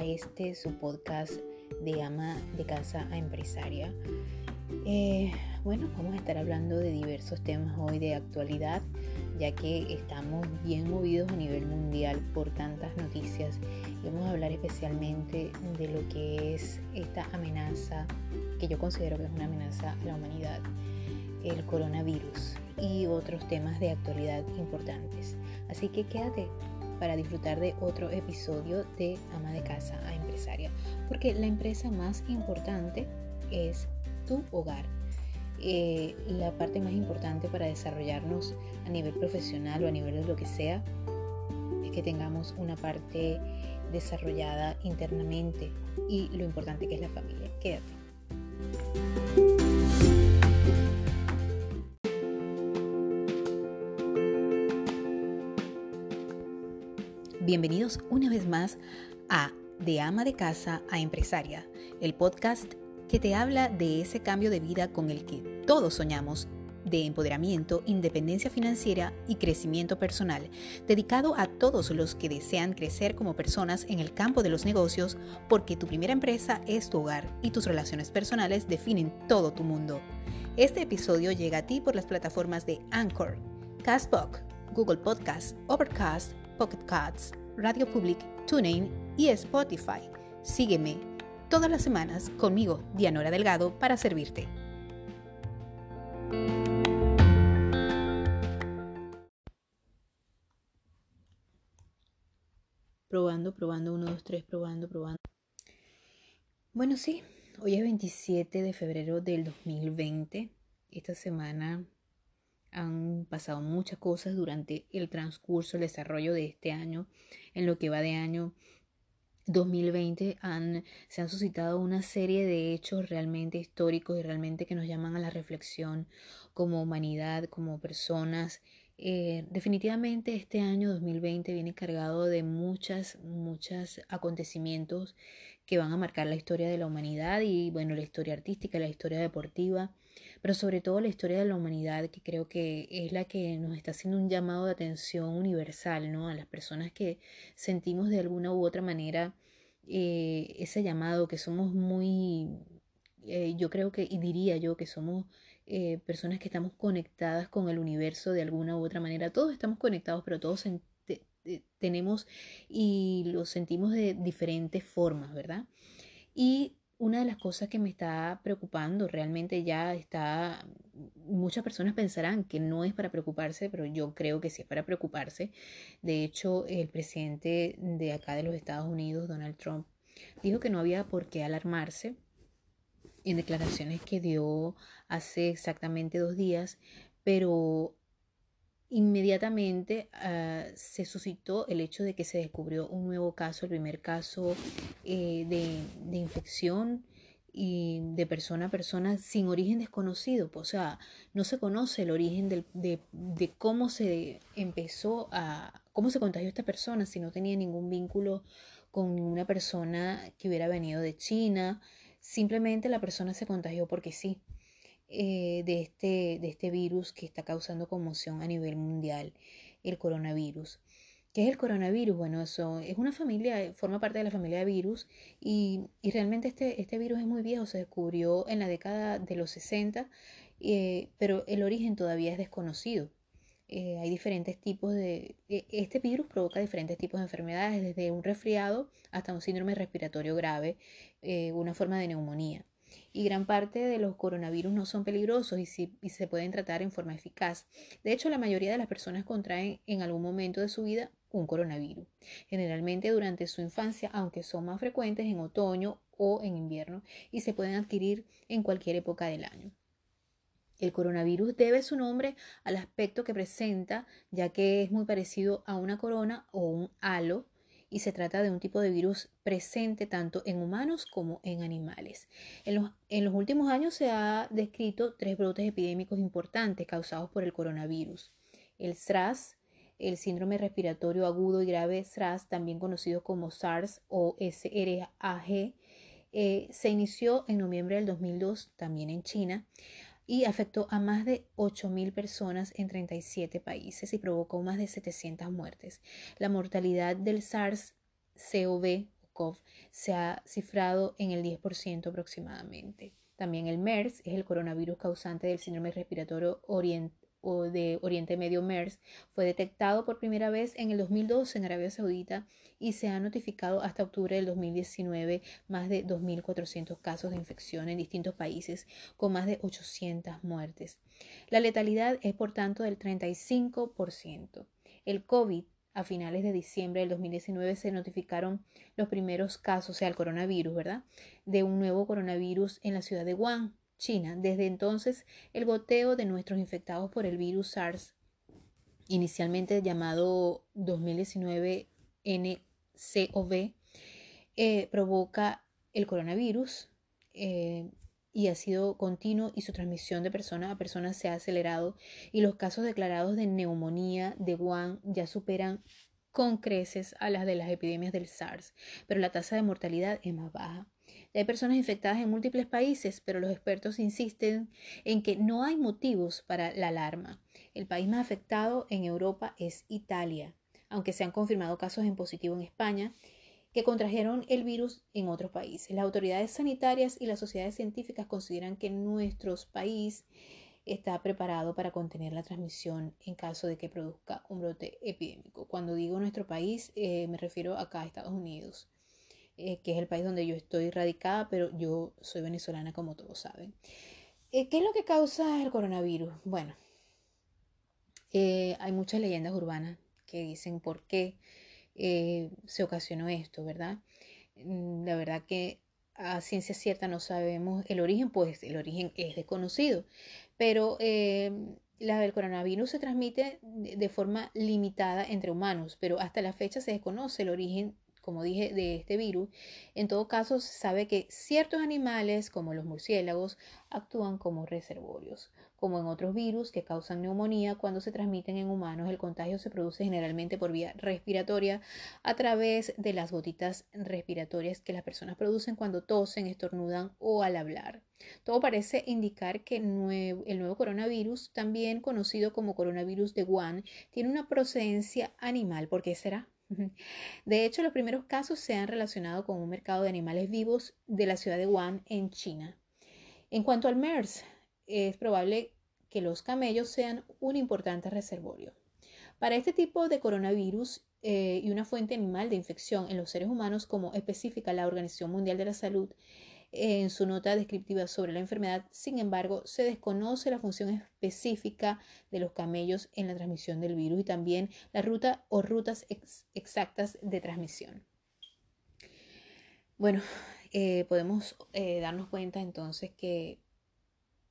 a este su podcast de ama de casa a empresaria. Eh, bueno, vamos a estar hablando de diversos temas hoy de actualidad, ya que estamos bien movidos a nivel mundial por tantas noticias y vamos a hablar especialmente de lo que es esta amenaza, que yo considero que es una amenaza a la humanidad, el coronavirus y otros temas de actualidad importantes. Así que quédate para disfrutar de otro episodio de Ama de Casa a Empresaria, porque la empresa más importante es tu hogar. Eh, la parte más importante para desarrollarnos a nivel profesional o a nivel de lo que sea es que tengamos una parte desarrollada internamente y lo importante que es la familia. Quédate. Bienvenidos una vez más a De ama de casa a empresaria, el podcast que te habla de ese cambio de vida con el que todos soñamos de empoderamiento, independencia financiera y crecimiento personal, dedicado a todos los que desean crecer como personas en el campo de los negocios, porque tu primera empresa es tu hogar y tus relaciones personales definen todo tu mundo. Este episodio llega a ti por las plataformas de Anchor, Castbox, Google Podcast, Overcast, Pocket Casts, Radio Public, TuneIn y Spotify. Sígueme todas las semanas conmigo, Dianora Delgado, para servirte. Probando, probando, 1, 2, 3, probando, probando. Bueno, sí, hoy es 27 de febrero del 2020. Esta semana han pasado muchas cosas durante el transcurso, el desarrollo de este año. En lo que va de año 2020 han, se han suscitado una serie de hechos realmente históricos y realmente que nos llaman a la reflexión como humanidad, como personas. Eh, definitivamente este año 2020 viene cargado de muchas, muchos acontecimientos que van a marcar la historia de la humanidad y bueno, la historia artística, la historia deportiva pero sobre todo la historia de la humanidad, que creo que es la que nos está haciendo un llamado de atención universal, ¿no? A las personas que sentimos de alguna u otra manera eh, ese llamado, que somos muy, eh, yo creo que, y diría yo que somos eh, personas que estamos conectadas con el universo de alguna u otra manera. Todos estamos conectados, pero todos tenemos y lo sentimos de diferentes formas, ¿verdad? Y una de las cosas que me está preocupando, realmente ya está, muchas personas pensarán que no es para preocuparse, pero yo creo que sí es para preocuparse. De hecho, el presidente de acá de los Estados Unidos, Donald Trump, dijo que no había por qué alarmarse en declaraciones que dio hace exactamente dos días, pero inmediatamente ah, se suscitó el hecho de que se descubrió un nuevo caso, el primer caso eh, de, infección y de persona a persona sin origen desconocido. O sea, no se conoce el origen de, de, cómo se empezó a, cómo se contagió esta persona, si no tenía ningún vínculo con una persona que hubiera venido de China. Simplemente la persona se contagió porque sí. Eh, de, este, de este virus que está causando conmoción a nivel mundial, el coronavirus. ¿Qué es el coronavirus? Bueno, eso es una familia, forma parte de la familia de virus y, y realmente este, este virus es muy viejo, se descubrió en la década de los 60, eh, pero el origen todavía es desconocido. Eh, hay diferentes tipos de... E, este virus provoca diferentes tipos de enfermedades, desde un resfriado hasta un síndrome respiratorio grave, una forma de neumonía y gran parte de los coronavirus no son peligrosos y, se pueden tratar en forma eficaz. De hecho, la mayoría de las personas contraen en algún momento de su vida un coronavirus, generalmente durante su infancia, aunque son más frecuentes en otoño o en invierno y se pueden adquirir en cualquier época del año. El coronavirus debe su nombre al aspecto que presenta, ya que es muy parecido a una corona o un halo y se trata de un tipo de virus presente tanto en humanos como en animales. En los, últimos años se ha descrito tres brotes epidémicos importantes causados por el coronavirus. El SRAS, el síndrome respiratorio agudo y grave SRAS, también conocido como SARS o SRAG, eh, se inició en noviembre del 2002 también en China y afectó a más de 8.000 personas en 37 países y provocó más de 700 muertes. La mortalidad del SARS-CoV se ha cifrado en el 10% aproximadamente. También el MERS es el coronavirus causante del síndrome respiratorio de Oriente Medio MERS. Fue detectado por primera vez en el 2012 en Arabia Saudita y se han notificado hasta octubre del 2019 más de 2.400 casos de infección en distintos países con más de 800 muertes. La letalidad es por tanto del 35%. El COVID a finales de diciembre del 2019 se notificaron los primeros casos, o sea, el coronavirus, ¿verdad? De un nuevo coronavirus en la ciudad de Wuhan, China. Desde entonces, el goteo de nuestros infectados por el virus SARS, inicialmente llamado 2019 NCOV, eh, provoca el coronavirus eh, y ha sido continuo y su transmisión de persona a persona se ha acelerado y los casos declarados de neumonía de Wuhan ya superan con creces a las de las epidemias del SARS, pero la tasa de mortalidad es más baja. Hay personas infectadas en múltiples países, pero los expertos insisten en que no hay motivos para la alarma. El país más afectado en Europa es Italia, aunque se han confirmado casos en positivo en España que contrajeron el virus en otros países. Las autoridades sanitarias y las sociedades científicas consideran que nuestro país está preparado para contener la transmisión en caso de que produzca un brote epidémico. Cuando digo nuestro país, eh, me refiero acá a Estados Unidos, eh, que es el país donde yo estoy radicada, pero yo soy venezolana como todos saben. Eh, ¿Qué es lo que causa el coronavirus? Bueno, hay muchas leyendas urbanas que dicen por qué eh, se ocasionó esto, ¿verdad? Mm, la verdad que a ciencia cierta no sabemos el origen, pues el origen es desconocido, pero eh, la del coronavirus se transmite de forma limitada entre humanos, pero hasta la fecha se desconoce el origen como dije, de este virus, en todo caso se sabe que ciertos animales, como los murciélagos, actúan como reservorios. Como en otros virus que causan neumonía, cuando se transmiten en humanos, el contagio se produce generalmente por vía respiratoria a través de las gotitas respiratorias que las personas producen cuando tosen, estornudan o al hablar. Todo parece indicar que el nuevo coronavirus, también conocido como coronavirus de Wuhan, tiene una procedencia animal. ¿Por qué será? De hecho, los primeros casos se han relacionado con un mercado de animales vivos de la ciudad de Wuhan en China. En cuanto al MERS, es probable que los camellos sean un importante reservorio. Para este tipo de coronavirus eh, y una fuente animal de infección en los seres humanos, como especifica la Organización Mundial de la Salud, en su nota descriptiva sobre la enfermedad, sin embargo, se desconoce la función específica de los camellos en la transmisión del virus y también la ruta o rutas exactas de transmisión. Bueno, eh, podemos eh, darnos cuenta entonces que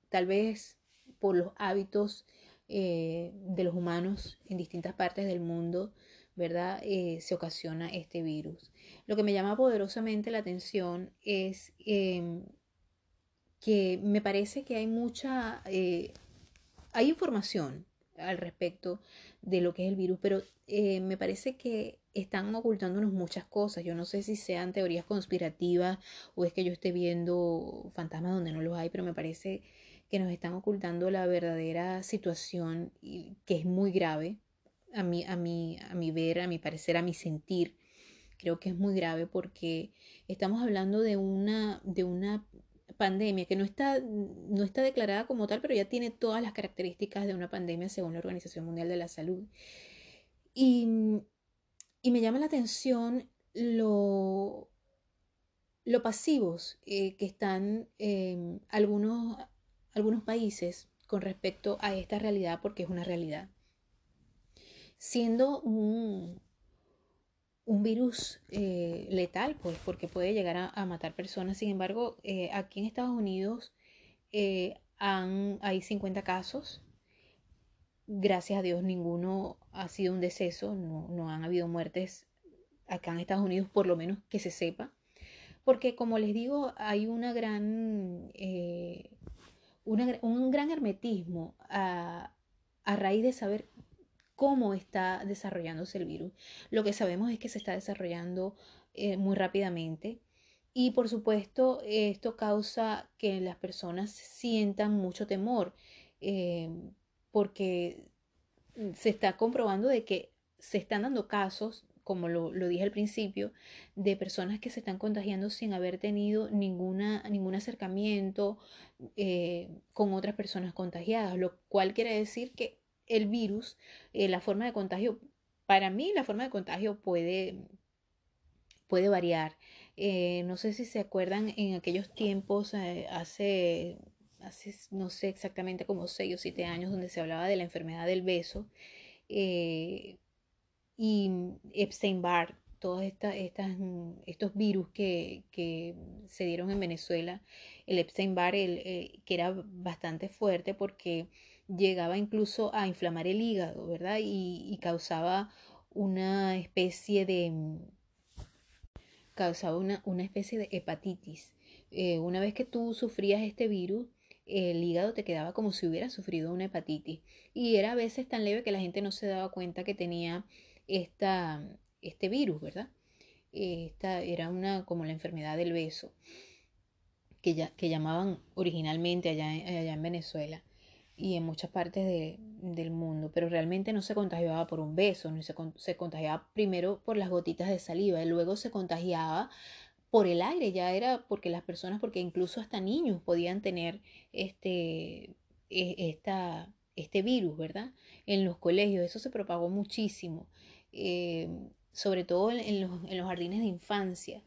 tal vez por los hábitos eh, de los humanos en distintas partes del mundo, ¿verdad? se ocasiona este virus. Lo que me llama poderosamente la atención es em, que me parece que hay mucha, eh, hay información al respecto de lo que es el virus, pero eh, me parece que están ocultándonos muchas cosas. Yo no sé si sean teorías conspirativas o es que yo esté viendo fantasmas donde no los hay, pero me parece que nos están ocultando la verdadera situación que es muy grave a mi, a a ver, a mi parecer, a mi sentir creo que es muy grave porque estamos hablando de una, de una pandemia que no está, no está declarada como tal, pero ya tiene todas las características de una pandemia según la Organización Mundial de la Salud. Y, me llama la atención lo, lo pasivos eh, que están em, algunos, algunos países con respecto a esta realidad, porque es una realidad. Siendo un, un virus eh, letal, pues, porque puede llegar a, matar personas. Sin embargo, eh, aquí en Estados Unidos eh, han, hay 50 casos. Gracias a Dios, ninguno ha sido un deceso, no, han habido muertes acá en Estados Unidos, por lo menos que se sepa. Porque, como les digo, hay una gran, un gran hermetismo a, a raíz de saber cómo está desarrollándose el virus. Lo que sabemos es que se está desarrollando eh, muy rápidamente y por supuesto esto causa que las personas sientan mucho temor eh, porque se está comprobando de que se están dando casos como lo, dije al principio, de personas que se están contagiando sin haber tenido ninguna, ningún acercamiento eh, con otras personas contagiadas, lo cual quiere decir que el virus, eh, la forma de contagio, para mí la forma de contagio puede, puede variar. Eh, no sé si se acuerdan en aquellos tiempos, hace, hace, no sé exactamente como 6 o 7 años, donde se hablaba de la enfermedad del beso y Epstein-Barr, todos estas, estos virus que, se dieron en Venezuela, el Epstein-Barr, que era bastante fuerte porque llegaba incluso a inflamar el hígado, ¿verdad? Y, causaba una especie de causaba una, una especie de hepatitis. Eh, una vez que tú sufrías este virus, el hígado te quedaba como si hubiera sufrido una hepatitis. Y era a veces tan leve que la gente no se daba cuenta que tenía esta, este virus, ¿verdad? Esta era una como la enfermedad del beso, que, ya, que llamaban originalmente allá, allá en Venezuela y en muchas partes del mundo, pero realmente no se contagiaba por un beso, no se, se, contagiaba primero por las gotitas de saliva y luego se contagiaba por el aire, ya era porque las personas, porque incluso hasta niños podían tener este, e, esta, este virus, ¿verdad? En los colegios, eso se propagó muchísimo. Eh, sobre todo en los, en los, jardines de infancia,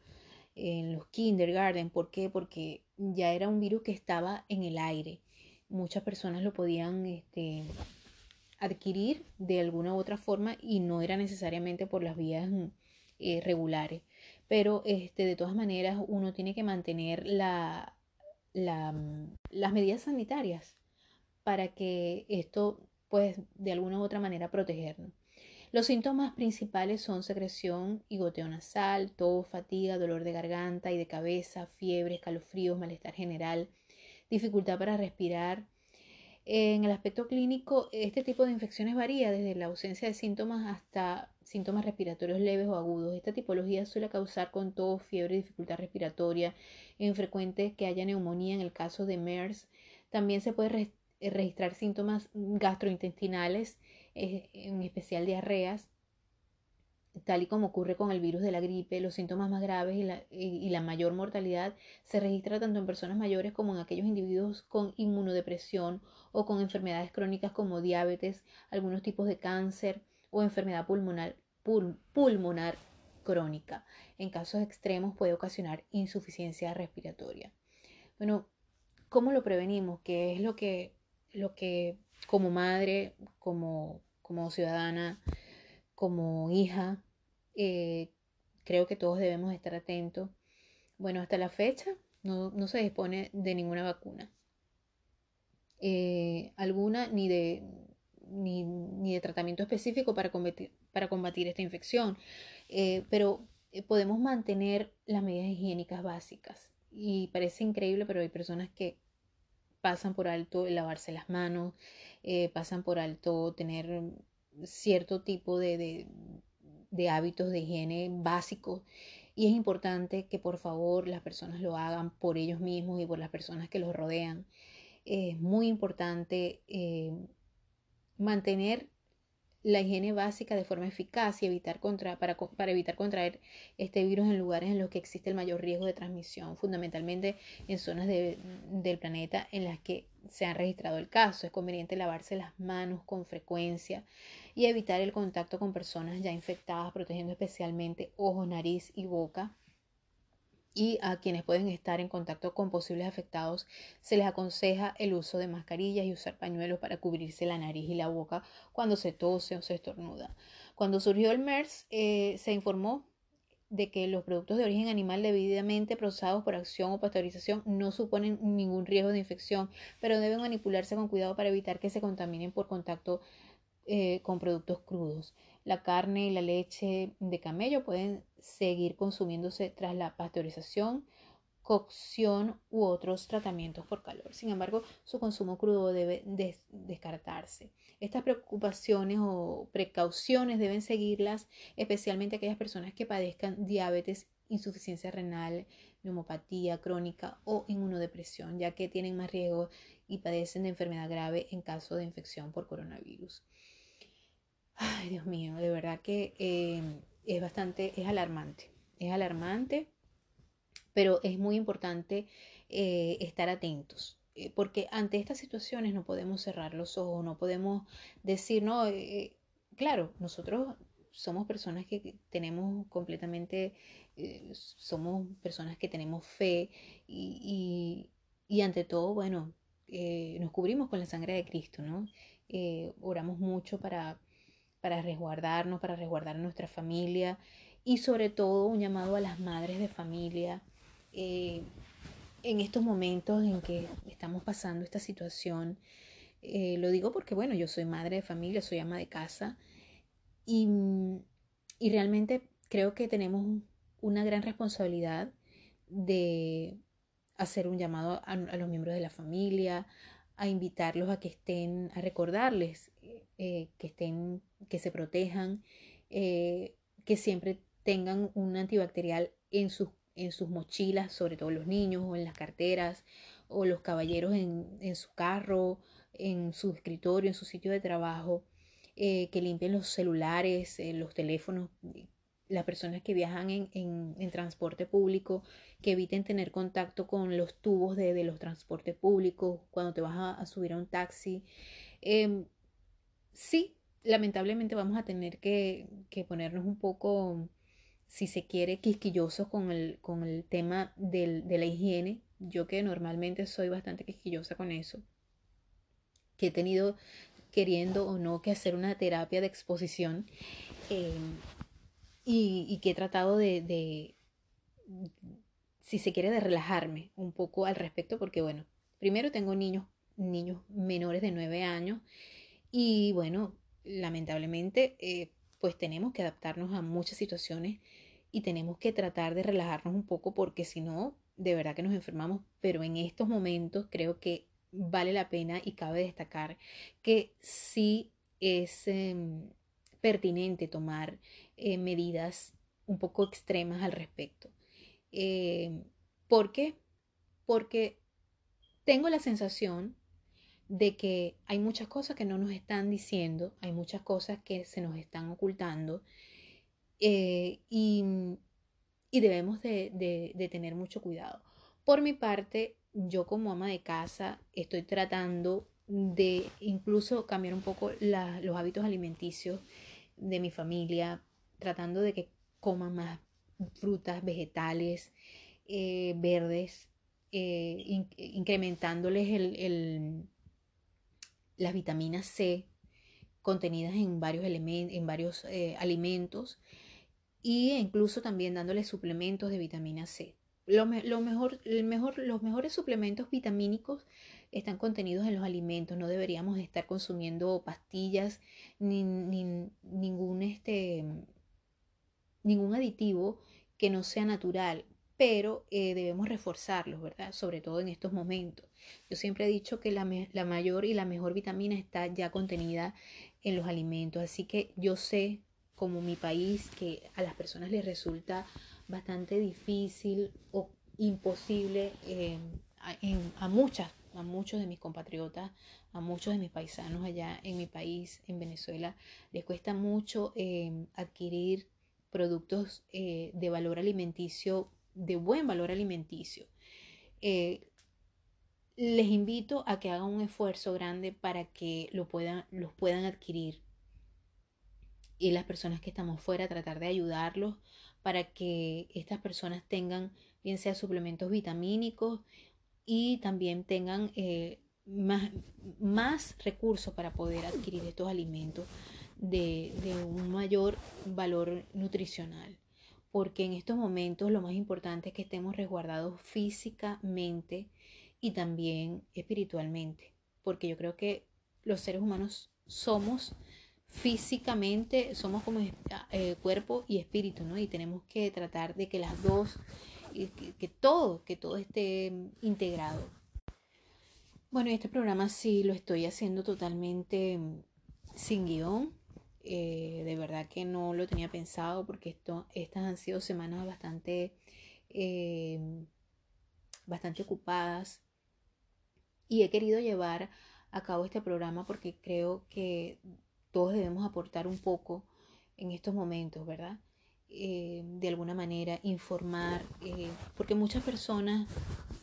en los kindergarten. ¿Por qué? Porque ya era un virus que estaba en el aire. Muchas personas lo podían este, adquirir de alguna u otra forma y no era necesariamente por las vías eh, regulares. Pero este, de todas maneras uno tiene que mantener la, la, las medidas sanitarias para que esto, pues, de alguna u otra manera protegernos. Los síntomas principales son secreción y goteo nasal, tos, fatiga, dolor de garganta y de cabeza, fiebre, escalofríos, malestar general, dificultad para respirar. En el aspecto clínico, este tipo de infecciones varía desde la ausencia de síntomas hasta síntomas respiratorios leves o agudos. Esta tipología suele causar con tos, fiebre, dificultad respiratoria. Es frecuente que haya neumonía en el caso de MERS. También se puede registrar síntomas gastrointestinales en especial diarreas, tal y como ocurre con el virus de la gripe, los síntomas más graves y la, y la, mayor mortalidad se registra tanto en personas mayores como en aquellos individuos con inmunodepresión o con enfermedades crónicas como diabetes, algunos tipos de cáncer o enfermedad pulmonar, pulmonar crónica. En casos extremos puede ocasionar insuficiencia respiratoria. Bueno, ¿cómo lo prevenimos? ¿Qué es lo que, lo que como madre, como, como ciudadana, como hija, eh, creo que todos debemos estar atentos. Bueno, hasta la fecha no, no se dispone de ninguna vacuna. Eh, alguna ni de, ni, ni, de tratamiento específico para combatir, para combatir esta infección. Eh, pero podemos mantener las medidas higiénicas básicas. Y parece increíble, pero hay personas que pasan por alto lavarse las manos, pasan por alto tener cierto tipo de, de, hábitos de higiene básicos y es importante que por favor las personas lo hagan por ellos mismos y por las personas que los rodean. Es muy importante eh, mantener la higiene básica de forma eficaz y evitar contra, para, para, evitar contraer este virus en lugares en los que existe el mayor riesgo de transmisión, fundamentalmente en zonas del planeta en las que se ha registrado el caso. Es conveniente lavarse las manos con frecuencia y evitar el contacto con personas ya infectadas, protegiendo especialmente ojos, nariz y boca y a quienes pueden estar en contacto con posibles afectados se les aconseja el uso de mascarillas y usar pañuelos para cubrirse la nariz y la boca cuando se tose o se estornuda. Cuando surgió el MERS eh, se informó de que los productos de origen animal debidamente procesados por acción o pasteurización no suponen ningún riesgo de infección, pero deben manipularse con cuidado para evitar que se contaminen por contacto eh, con productos crudos. La carne y la leche de camello pueden seguir consumiéndose tras la pasteurización, cocción u otros tratamientos por calor. Sin embargo, su consumo crudo debe descartarse. Estas preocupaciones o precauciones deben seguirlas especialmente aquellas personas que padezcan diabetes, insuficiencia renal, neumopatía crónica o inmunodepresión, ya que tienen más riesgo y padecen de enfermedad grave en caso de infección por coronavirus. Ay, Dios mío, de verdad que eh, es bastante, es alarmante, es alarmante, pero es muy importante eh, estar atentos. Eh, porque ante estas situaciones no podemos cerrar los ojos, no podemos decir, no, eh, claro, nosotros somos personas que tenemos completamente, somos personas que tenemos fe y, y, ante todo, bueno, nos cubrimos con la sangre de Cristo, ¿no? oramos mucho para, para resguardarnos, para resguardar a nuestra familia y sobre todo un llamado a las madres de familia en estos momentos en que estamos pasando esta situación, eh, lo digo porque, bueno, yo soy madre de familia, soy ama de casa y, y realmente creo que tenemos una gran responsabilidad de hacer un llamado a, los miembros de la familia, a invitarlos a que estén, a recordarles eh, que estén, que se protejan, eh, que siempre tengan un antibacterial en sus en sus mochilas, sobre todo los niños, o en las carteras, o los caballeros en, su carro, en su escritorio, en su sitio de trabajo, eh, que limpien los celulares, los teléfonos, las personas que viajan en, transporte público, que eviten tener contacto con los tubos de, los transportes públicos cuando te vas a, subir a un taxi. Em, sí, lamentablemente vamos a tener que, que ponernos un poco si se quiere, quisquillosos con el, con el tema del, de la higiene. Yo que normalmente soy bastante quisquillosa con eso. Que he tenido queriendo o no que hacer una terapia de exposición. Eh, y, que he tratado de, de, si se quiere, de relajarme un poco al respecto. Porque bueno, primero tengo niños, niños menores de 9 años. Y bueno, lamentablemente... Eh, pues tenemos que adaptarnos a muchas situaciones y tenemos que tratar de relajarnos un poco porque si no, de verdad que nos enfermamos, pero en estos momentos creo que vale la pena y cabe destacar que sí es em, pertinente tomar eh, medidas un poco extremas al respecto. Eh, ¿Por qué? Porque tengo la sensación de que hay muchas cosas que no nos están diciendo, hay muchas cosas que se nos están ocultando eh, y, debemos de, tener mucho cuidado. Por mi parte, yo como ama de casa estoy tratando de incluso cambiar un poco los hábitos alimenticios de mi familia, tratando de que coman más frutas, vegetales, eh, verdes, eh, incrementándoles el, las vitaminas C contenidas en varios, en varios eh, alimentos e incluso también dándoles suplementos de vitamina C. Lo, mejor, el mejor, los mejores suplementos vitamínicos están contenidos en los alimentos. No deberíamos estar consumiendo pastillas ni, ningún, este, ningún aditivo que no sea natural pero eh, debemos reforzarlos, ¿verdad? Sobre todo en estos momentos. Yo siempre he dicho que la, la, mayor y la mejor vitamina está ya contenida en los alimentos, así que yo sé, como mi país, que a las personas les resulta bastante difícil o imposible eh, a, muchas, a muchos de mis compatriotas, a muchos de mis paisanos allá en mi país, en Venezuela, les cuesta mucho eh, adquirir productos de valor alimenticio de buen valor alimenticio. Eh, les invito a que hagan un esfuerzo grande para que lo puedan, los puedan adquirir. Y las personas que estamos fuera, tratar de ayudarlos para que estas personas tengan, bien sea suplementos vitamínicos y también tengan eh, más, más recursos para poder adquirir estos alimentos de un mayor valor nutricional porque en estos momentos lo más importante es que estemos resguardados físicamente y también espiritualmente, porque yo creo que los seres humanos somos físicamente, somos como eh, cuerpo y espíritu, ¿no? Y tenemos que tratar de que las dos, que, que todo, que todo esté integrado. Bueno, este programa sí lo estoy haciendo totalmente sin guion, eh, de verdad que no lo tenía pensado porque esto, estas han sido semanas bastante, eh, bastante ocupadas y he querido llevar a cabo este programa porque creo que todos debemos aportar un poco en estos momentos, ¿verdad? Eh, de alguna manera, informar, eh, porque muchas personas,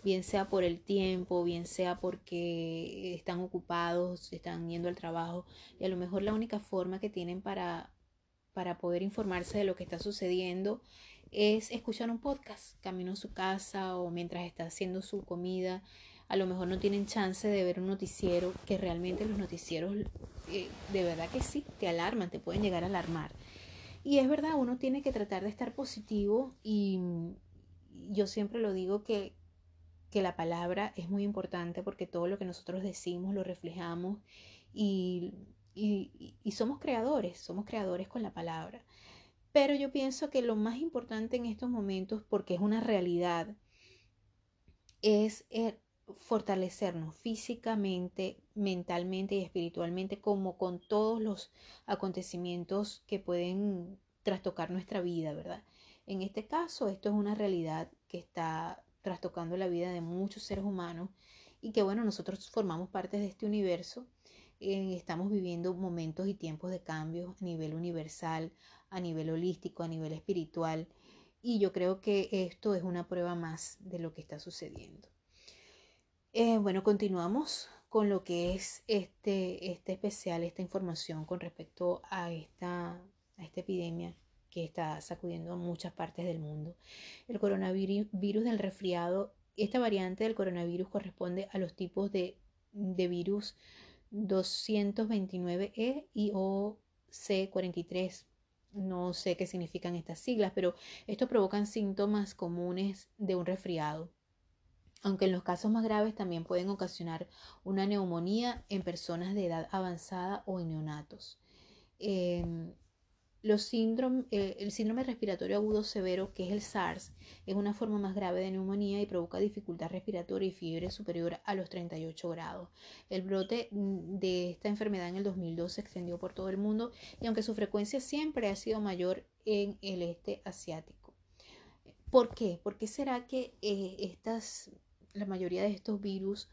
bien sea por el tiempo, bien sea porque están ocupados, están yendo al trabajo, y a lo mejor la única forma que tienen para, para poder informarse de lo que está sucediendo es escuchar un podcast, camino a su casa o mientras está haciendo su comida. A lo mejor no tienen chance de ver un noticiero, que realmente los noticieros eh, de verdad que sí, te alarman, te pueden llegar a alarmar. Y es verdad, uno tiene que tratar de estar positivo y yo siempre lo digo que, que la palabra es muy importante porque todo lo que nosotros decimos lo reflejamos y, y, y somos creadores, somos creadores con la palabra. Pero yo pienso que lo más importante en estos momentos, porque es una realidad, es eh, fortalecernos físicamente, mentalmente y espiritualmente, como con todos los acontecimientos que pueden trastocar nuestra vida, ¿verdad? En este caso, esto es una realidad que está trastocando la vida de muchos seres humanos y que, bueno, nosotros formamos parte de este universo. Eh, estamos viviendo momentos y tiempos de cambio a nivel universal, a nivel holístico, a nivel espiritual. Y yo creo que esto es una prueba más de lo que está sucediendo. Eh, bueno, continuamos con lo que es este, este especial, esta información con respecto a esta, esta epidemia que está sacudiendo a muchas partes del mundo. El coronavirus del resfriado, esta variante del coronavirus corresponde a los tipos de, de virus 229E y OC43. No sé qué significan estas siglas, pero estos provocan síntomas comunes de un resfriado aunque en los casos más graves también pueden ocasionar una neumonía en personas de edad avanzada o en neonatos. Em, eh, el síndrome respiratorio agudo severo, que es el SARS, es una forma más grave de neumonía y provoca dificultad respiratoria y fiebre superior a los 38 grados. El brote mm, de esta enfermedad en el 2002 se extendió por todo el mundo y aunque su frecuencia siempre ha sido mayor en el este asiático. ¿Por qué? ¿Por qué será que eh, estas la mayoría de estos virus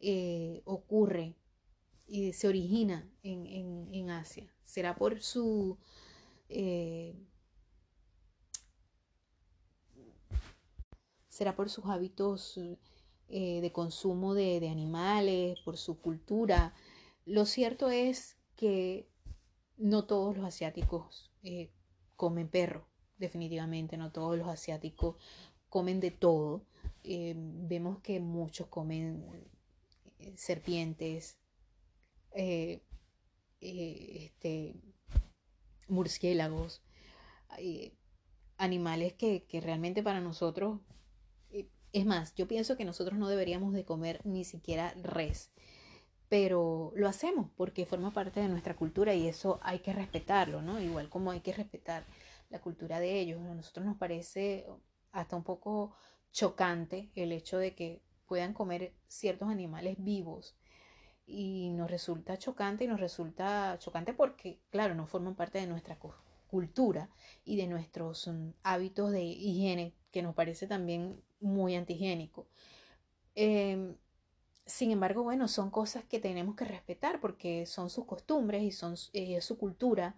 eh, ocurre y se origina en, Asia. ¿Será por su... Eh, será por sus hábitos eh, de consumo de, de, animales, por su cultura. Lo cierto es que no todos los asiáticos comen perro, definitivamente, no todos los asiáticos comen de todo. Eh, vemos que muchos comen eh, serpientes, eh, este, murciélagos, animales que, que, realmente para nosotros, es más, yo pienso que nosotros no deberíamos de comer ni siquiera res, pero lo hacemos porque forma parte de nuestra cultura y eso hay que respetarlo, ¿no? Igual como hay que respetar la cultura de ellos. A nosotros nos parece hasta un poco chocante el hecho de que puedan comer ciertos animales vivos y nos resulta chocante y nos resulta chocante porque, claro, no forman parte de nuestra cultura y de nuestros mm, hábitos de higiene, que nos parece también muy antihigiénico. Em, sin embargo, bueno, son cosas que tenemos que respetar porque son sus costumbres y son eh, su cultura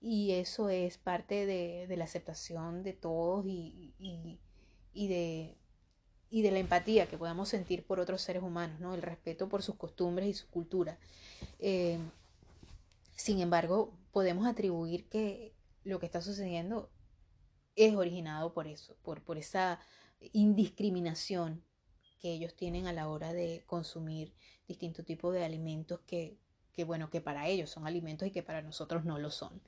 y eso es parte de, la aceptación de todos y de, y de la empatía que podamos sentir por otros seres humanos, ¿no? el respeto por sus costumbres y su cultura. Eh, sin embargo, podemos atribuir que lo que está sucediendo es originado por eso, por, por esa indiscriminación que ellos tienen a la hora de consumir distintos tipos de alimentos que, que, bueno, que para ellos son alimentos y que para nosotros no lo son.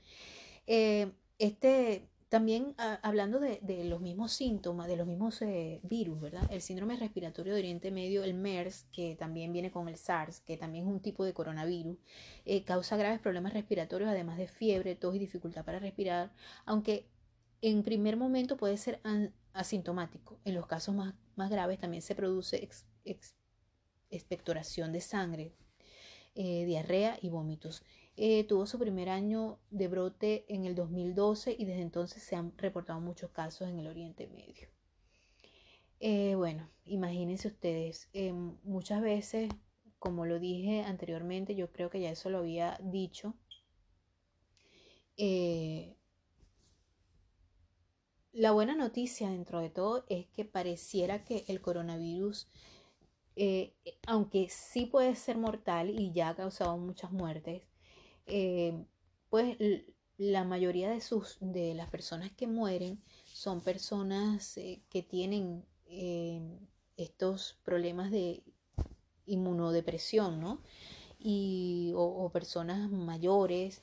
Eh, este también ah, hablando de, los mismos síntomas, de los mismos eh, virus, ¿verdad? El síndrome respiratorio de Oriente Medio, el MERS, que también viene con el SARS, que también es un tipo de coronavirus, eh, causa graves problemas respiratorios, además de fiebre, tos y dificultad para respirar, aunque en primer momento puede ser asintomático. En los casos más, graves también se produce expectoración de sangre, eh, diarrea y vómitos. Eh, tuvo su primer año de brote en el 2012 y desde entonces se han reportado muchos casos en el Oriente Medio. Eh, bueno, imagínense ustedes, eh, muchas veces, como lo dije anteriormente, yo creo que ya eso lo había dicho, la buena noticia dentro de todo es que pareciera que el coronavirus, eh, aunque sí puede ser mortal y ya ha causado muchas muertes, eh, pues la mayoría de, sus, de las personas que mueren son personas eh, que tienen estos problemas de inmunodepresión, ¿no? Y, o personas mayores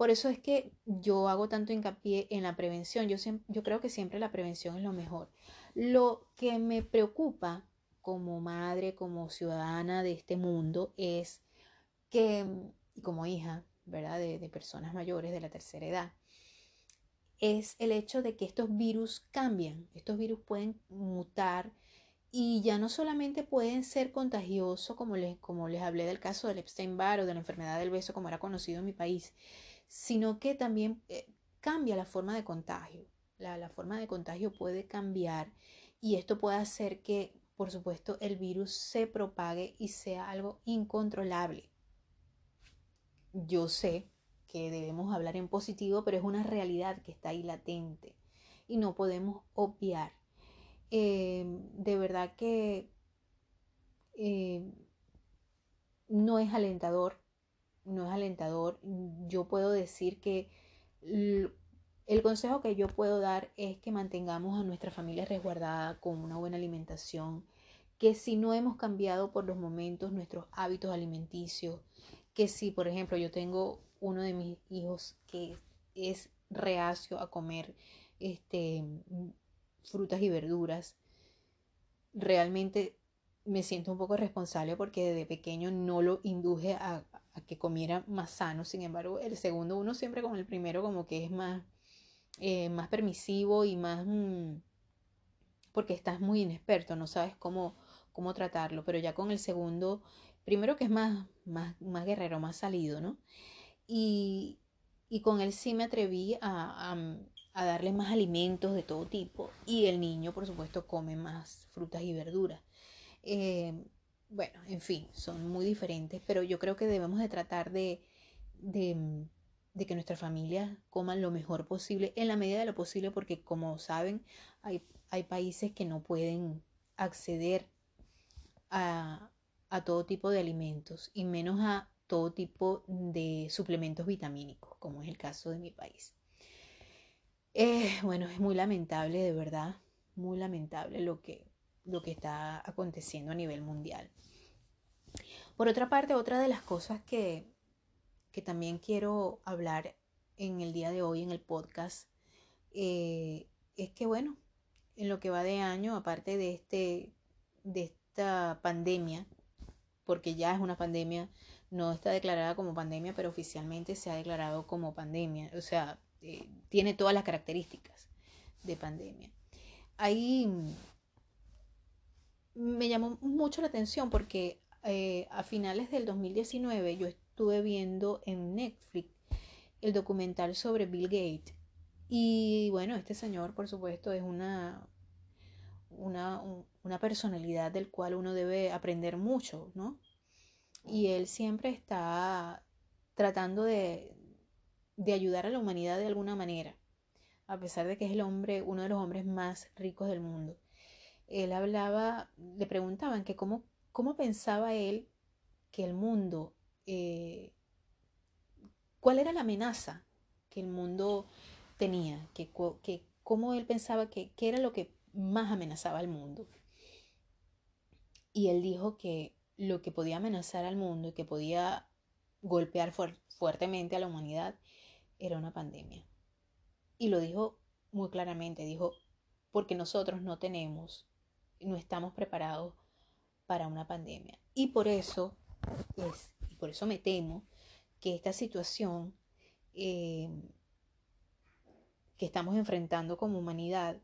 por eso es que yo hago tanto hincapié en la prevención. Yo, yo creo que siempre la prevención es lo mejor. Lo que me preocupa como madre, como ciudadana de este mundo, es que, como hija, ¿verdad? De, personas mayores de la tercera edad, es el hecho de que estos virus cambian. Estos virus pueden mutar y ya no solamente pueden ser contagiosos, como les, como les hablé del caso del Epstein-Barr o de la enfermedad del beso, como era conocido en mi país, sino que también eh, cambia la forma de contagio. La, forma de contagio puede cambiar y esto puede hacer que, por supuesto, el virus se propague y sea algo incontrolable. Yo sé que debemos hablar en positivo, pero es una realidad que está ahí latente y no podemos obviar. Eh, de verdad que eh, no es alentador no es alentador. Yo puedo decir que el consejo que yo puedo dar es que mantengamos a nuestra familia resguardada con una buena alimentación, que si no hemos cambiado por los momentos nuestros hábitos alimenticios, que si, por ejemplo, yo tengo uno de mis hijos que es reacio a comer este, frutas y verduras, realmente me siento un poco responsable porque desde pequeño no lo induje a, que comiera más sano. Sin embargo, el segundo, uno siempre con el primero como que es más, eh, más permisivo y más... Mm, porque estás muy inexperto, no sabes cómo, cómo tratarlo. Pero ya con el segundo, primero que es más, más, más guerrero, más salido, ¿no? Y, y con él sí me atreví a, a, darle más alimentos de todo tipo. Y el niño, por supuesto, come más frutas y verduras. Eh, bueno, en fin, son muy diferentes, pero yo creo que debemos de tratar de, de, de que nuestras familias coman lo mejor posible en la medida de lo posible, porque como saben, hay, hay países que no pueden acceder a, a todo tipo de alimentos y menos a todo tipo de suplementos vitamínicos, como es el caso de mi país. Eh, bueno, es muy lamentable, de verdad, muy lamentable lo que, lo que está aconteciendo a nivel mundial. Por otra parte, otra de las cosas que, que también quiero hablar en el día de hoy en el podcast eh, es que, bueno, en lo que va de año, aparte de, este, de esta pandemia, porque ya es una pandemia, no está declarada como pandemia, pero oficialmente se ha declarado como pandemia, o sea, eh, tiene todas las características de pandemia. Ahí me llamó mucho la atención porque eh, a finales del 2019 yo estuve viendo en Netflix el documental sobre Bill Gates. Y bueno, este señor, por supuesto, es una, una, una personalidad del cual uno debe aprender mucho, ¿no? Y él siempre está tratando de, de ayudar a la humanidad de alguna manera, a pesar de que es el hombre, uno de los hombres más ricos del mundo él hablaba, le preguntaban que cómo, cómo pensaba él que el mundo, eh, cuál era la amenaza que el mundo tenía, que, que cómo él pensaba que, era lo que más amenazaba al mundo. Y él dijo que lo que podía amenazar al mundo y que podía golpear fuertemente a la humanidad era una pandemia. Y lo dijo muy claramente, dijo, porque nosotros no tenemos no estamos preparados para una pandemia. Y por eso es, y por eso me temo que esta situación eh, que estamos enfrentando como humanidad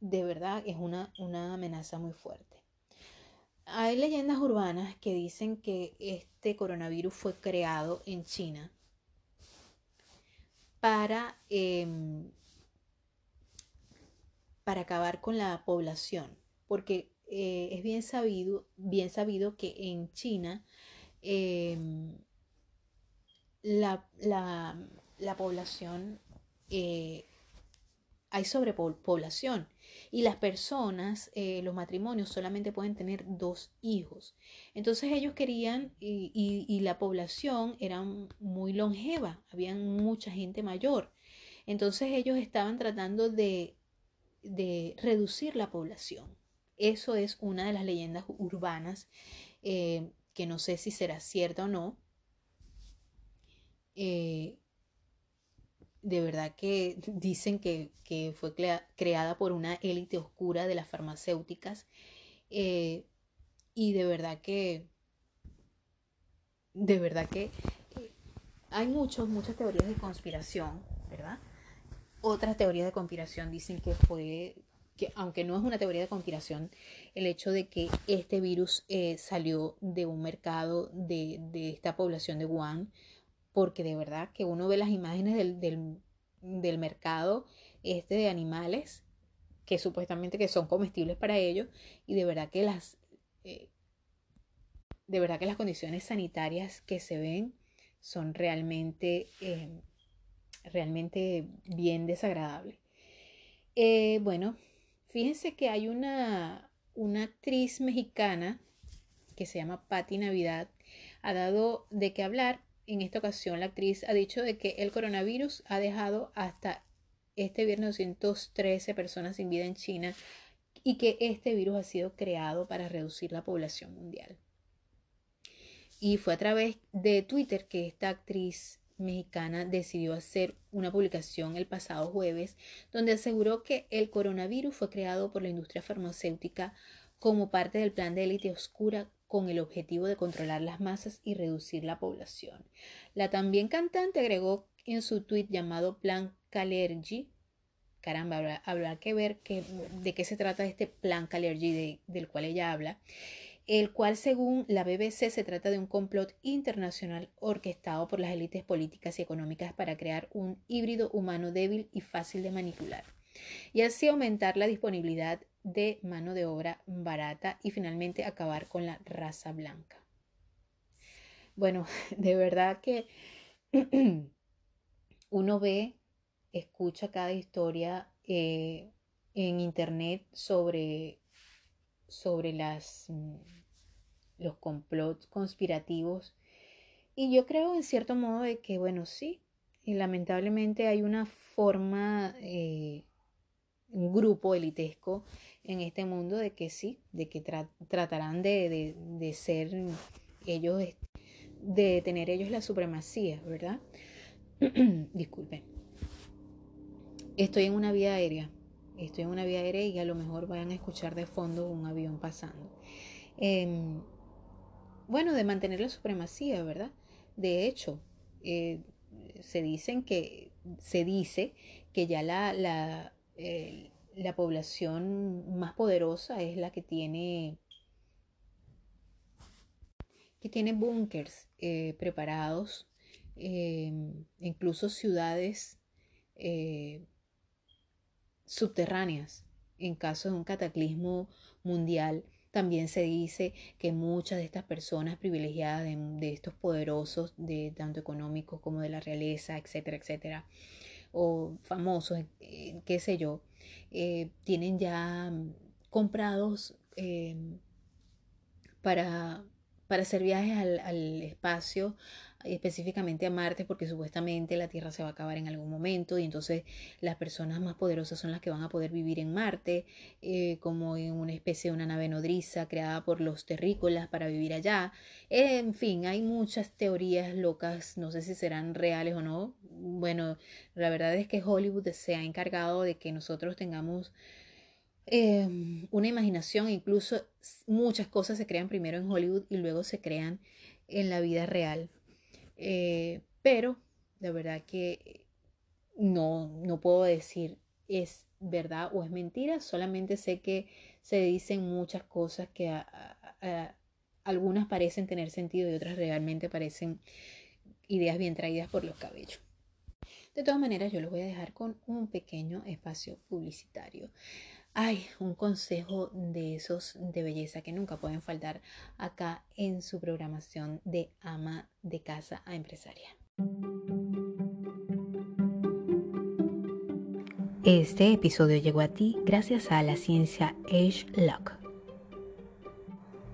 de verdad es una, una amenaza muy fuerte. Hay leyendas urbanas que dicen que este coronavirus fue creado en China para, em, para acabar con la población porque eh, es bien sabido, bien sabido que en China em, la, población eh, hay sobrepoblación y las personas, eh, los matrimonios solamente pueden tener dos hijos. Entonces ellos querían y, la población era muy longeva, había mucha gente mayor. Entonces ellos estaban tratando de, de reducir la población. Eso es una de las leyendas urbanas eh, que no sé si será cierta o no. Eh, de verdad que dicen que, fue creada por una élite oscura de las farmacéuticas eh, y de verdad que de verdad que eh, hay muchos, muchas teorías de conspiración, ¿verdad? Otras teorías de conspiración dicen que fue, que aunque no es una teoría de conspiración, el hecho de que este virus eh, salió de un mercado de, de esta población de Wuhan porque de verdad que uno ve las imágenes del, mercado este de animales que supuestamente que son comestibles para ellos y de verdad que las eh, de verdad que las condiciones sanitarias que se ven son realmente eh, realmente bien desagradables. Eh, bueno fíjense que hay una una actriz mexicana que se llama Patti Navidad ha dado de qué hablar en esta ocasión la actriz ha dicho de que el coronavirus ha dejado hasta este viernes 213 personas sin vida en China y que este virus ha sido creado para reducir la población mundial. Y fue a través de Twitter que esta actriz mexicana decidió hacer una publicación el pasado jueves donde aseguró que el coronavirus fue creado por la industria farmacéutica como parte del plan de élite oscura con el objetivo de controlar las masas y reducir la población. La también cantante agregó en su tweet llamado Plan Calergy, caramba, habrá, que ver de qué se trata este Plan Calergy del cual ella habla, el cual según la BBC se trata de un complot internacional orquestado por las élites políticas y económicas para crear un híbrido humano débil y fácil de manipular y así aumentar la disponibilidad de mano de obra barata y finalmente acabar con la raza blanca. Bueno, de verdad que uno ve, escucha cada historia eh, en internet sobre, sobre las, mm, los complots conspirativos y yo creo en cierto modo de que, bueno, sí, lamentablemente hay una forma, eh, un grupo elitesco en este mundo de que sí, de que tratarán de, de, ser ellos, de tener ellos la supremacía, ¿verdad? Disculpen. Estoy en una vía aérea, estoy en una vía aérea y a lo mejor vayan a escuchar de fondo un avión pasando. Em, bueno, de mantener la supremacía, ¿verdad? De hecho, eh, se dicen que se dice que ya la, la la población más poderosa es la que tiene que tiene búnkers eh, preparados, eh, incluso ciudades eh, subterráneas en caso de un cataclismo mundial. También se dice que muchas de estas personas privilegiadas, de, de estos poderosos, de tanto económicos como de la realeza, etcétera, etcétera, o famosos, qué sé yo, eh, tienen ya comprados eh, para, para, hacer viajes al, al, espacio, específicamente a Marte, porque supuestamente la Tierra se va a acabar en algún momento y entonces las personas más poderosas son las que van a poder vivir en Marte, eh, como en una especie de una nave nodriza creada por los terrícolas para vivir allá. en fin, hay muchas teorías locas, no sé si serán reales o no, bueno, la verdad es que Hollywood se ha encargado de que nosotros tengamos em, una imaginación, incluso muchas cosas se crean primero en Hollywood y luego se crean en la vida real. Eh, pero la verdad que no, no puedo decir es verdad o es mentira, solamente sé que se dicen muchas cosas que algunas parecen tener sentido y otras realmente parecen ideas bien traídas por los cabellos. De todas maneras, yo los voy a dejar con un pequeño espacio publicitario. Hay un consejo de esos de belleza que nunca pueden faltar acá en su programación de ama de casa a empresaria. Este episodio llegó a ti gracias a la ciencia Age Lock.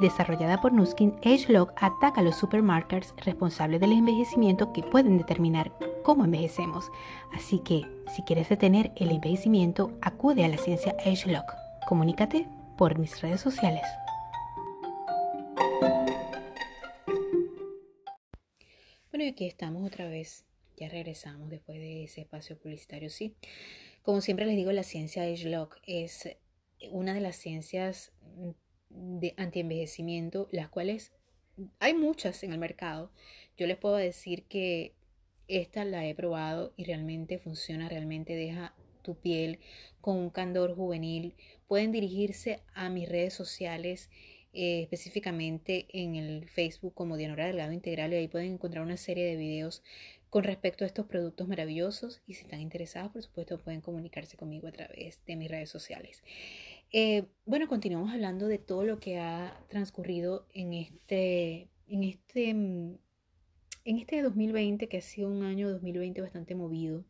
desarrollada por Nuskin, AgeLog ataca a los supermarkers responsables del envejecimiento que pueden determinar cómo envejecemos. Así que, si quieres detener el envejecimiento, acude a la ciencia AgeLog. Comunícate por mis redes sociales. Bueno, y aquí estamos otra vez. Ya regresamos después de ese espacio publicitario, sí. Como siempre les digo, la ciencia AgeLog es una de las ciencias de antienvejecimiento, las cuales hay muchas en el mercado. Yo les puedo decir que esta la he probado y realmente funciona, realmente deja tu piel con un candor juvenil. Pueden dirigirse a mis redes sociales, eh, específicamente en el Facebook como Dianora Delgado Integral y ahí pueden encontrar una serie de videos con respecto a estos productos maravillosos y si están interesados, por supuesto, pueden comunicarse conmigo a través de mis redes sociales. Eh, bueno, continuamos hablando de todo lo que ha transcurrido en este, en este, mm, en este 2020, que ha sido un año 2020 bastante movido.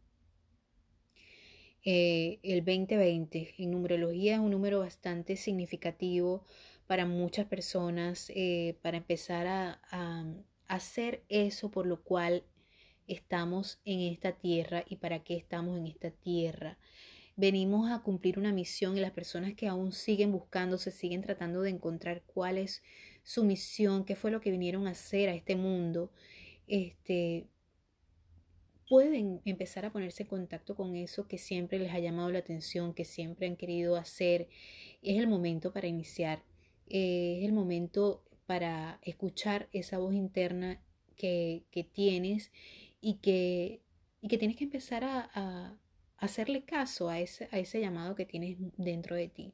Eh, el 2020 en numerología es un número bastante significativo para muchas personas, eh, para empezar a, a hacer eso por lo cual estamos en esta tierra y para qué estamos en esta tierra venimos a cumplir una misión y las personas que aún siguen buscando, se siguen tratando de encontrar cuál es su misión, qué fue lo que vinieron a hacer a este mundo, este, pueden empezar a ponerse en contacto con eso que siempre les ha llamado la atención, que siempre han querido hacer. Es el momento para iniciar, es el momento para escuchar esa voz interna que, tienes y que, y que tienes que empezar a, hacerle caso a ese, a ese llamado que tienes dentro de ti.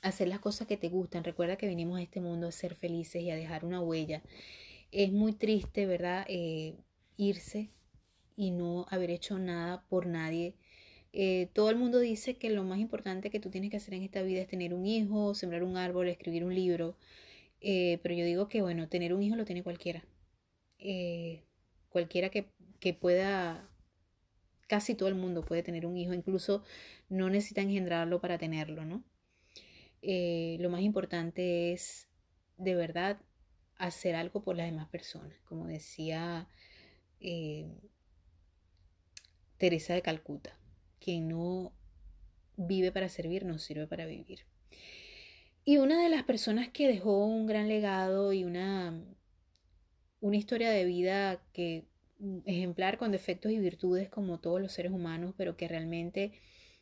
Hacer las cosas que te gustan. Recuerda que venimos a este mundo a ser felices y a dejar una huella. Es muy triste, ¿verdad? Eh, irse y no haber hecho nada por nadie. Eh, todo el mundo dice que lo más importante que tú tienes que hacer en esta vida es tener un hijo, sembrar un árbol, escribir un libro. Eh, pero yo digo que, bueno, tener un hijo lo tiene cualquiera. cualquiera que, que pueda casi todo el mundo puede tener un hijo, incluso no necesita engendrarlo para tenerlo, ¿no? Eh, lo más importante es de verdad hacer algo por las demás personas, como decía eh, Teresa de Calcuta, quien no vive para servir, no sirve para vivir. Y una de las personas que dejó un gran legado y una, una historia de vida que ejemplar con defectos y virtudes como todos los seres humanos, pero que realmente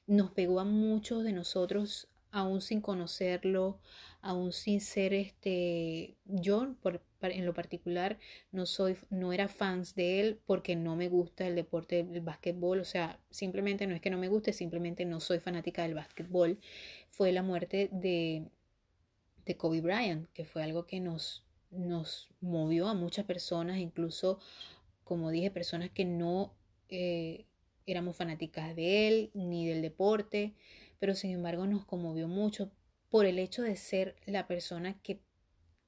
nos pegó a muchos de nosotros aún sin conocerlo, aún sin ser este yo en lo particular no soy no era fans de él porque no me gusta el deporte del básquetbol, o sea, simplemente no es que no me guste, simplemente no soy fanática del básquetbol. Fue la muerte de de Kobe Bryant, que fue algo que nos nos movió a muchas personas, incluso como dije, personas que no eh, éramos fanáticas de él ni del deporte, pero sin embargo nos conmovió mucho por el hecho de ser la persona que,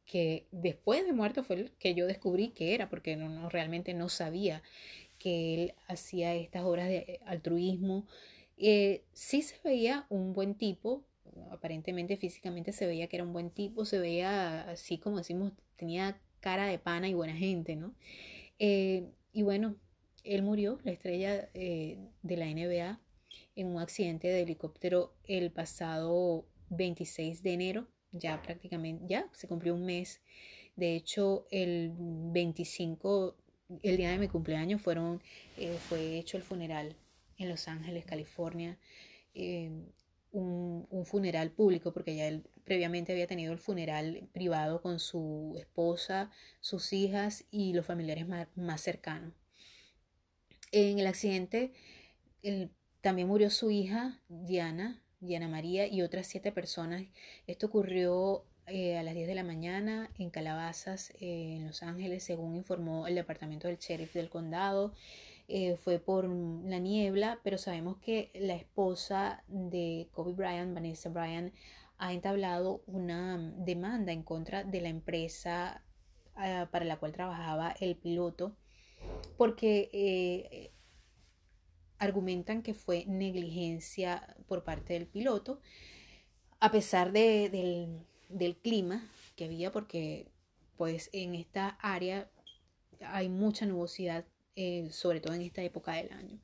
que después de muerto fue el que yo descubrí que era, porque no, realmente no sabía que él hacía estas obras de altruismo. Eh, sí se veía un buen tipo, aparentemente físicamente se veía que era un buen tipo, se veía así como decimos, tenía cara de pana y buena gente, ¿no? Eh, y bueno, él murió, la estrella eh, de la NBA, en un accidente de helicóptero el pasado 26 de enero, ya prácticamente, ya se cumplió un mes. De hecho, el 25, el día de mi cumpleaños, fueron, eh, fue hecho el funeral en Los Ángeles, California. un, un, funeral público, porque ya él previamente había tenido el funeral privado con su esposa, sus hijas y los familiares más, cercanos. En el accidente, también murió su hija, Diana, Diana María, y otras siete personas. Esto ocurrió eh, a las 10 de la mañana en Calabazas, eh, en Los Ángeles, según informó el departamento del sheriff del condado. Eh, fue por la niebla, pero sabemos que la esposa de Kobe Bryant, Vanessa Bryant, ha entablado una demanda en contra de la empresa ah, para la cual trabajaba el piloto, porque argumentan que fue negligencia por parte del piloto, a pesar de, del del clima que había porque pues en esta área hay mucha nubosidad, eh, sobre todo en esta época del año.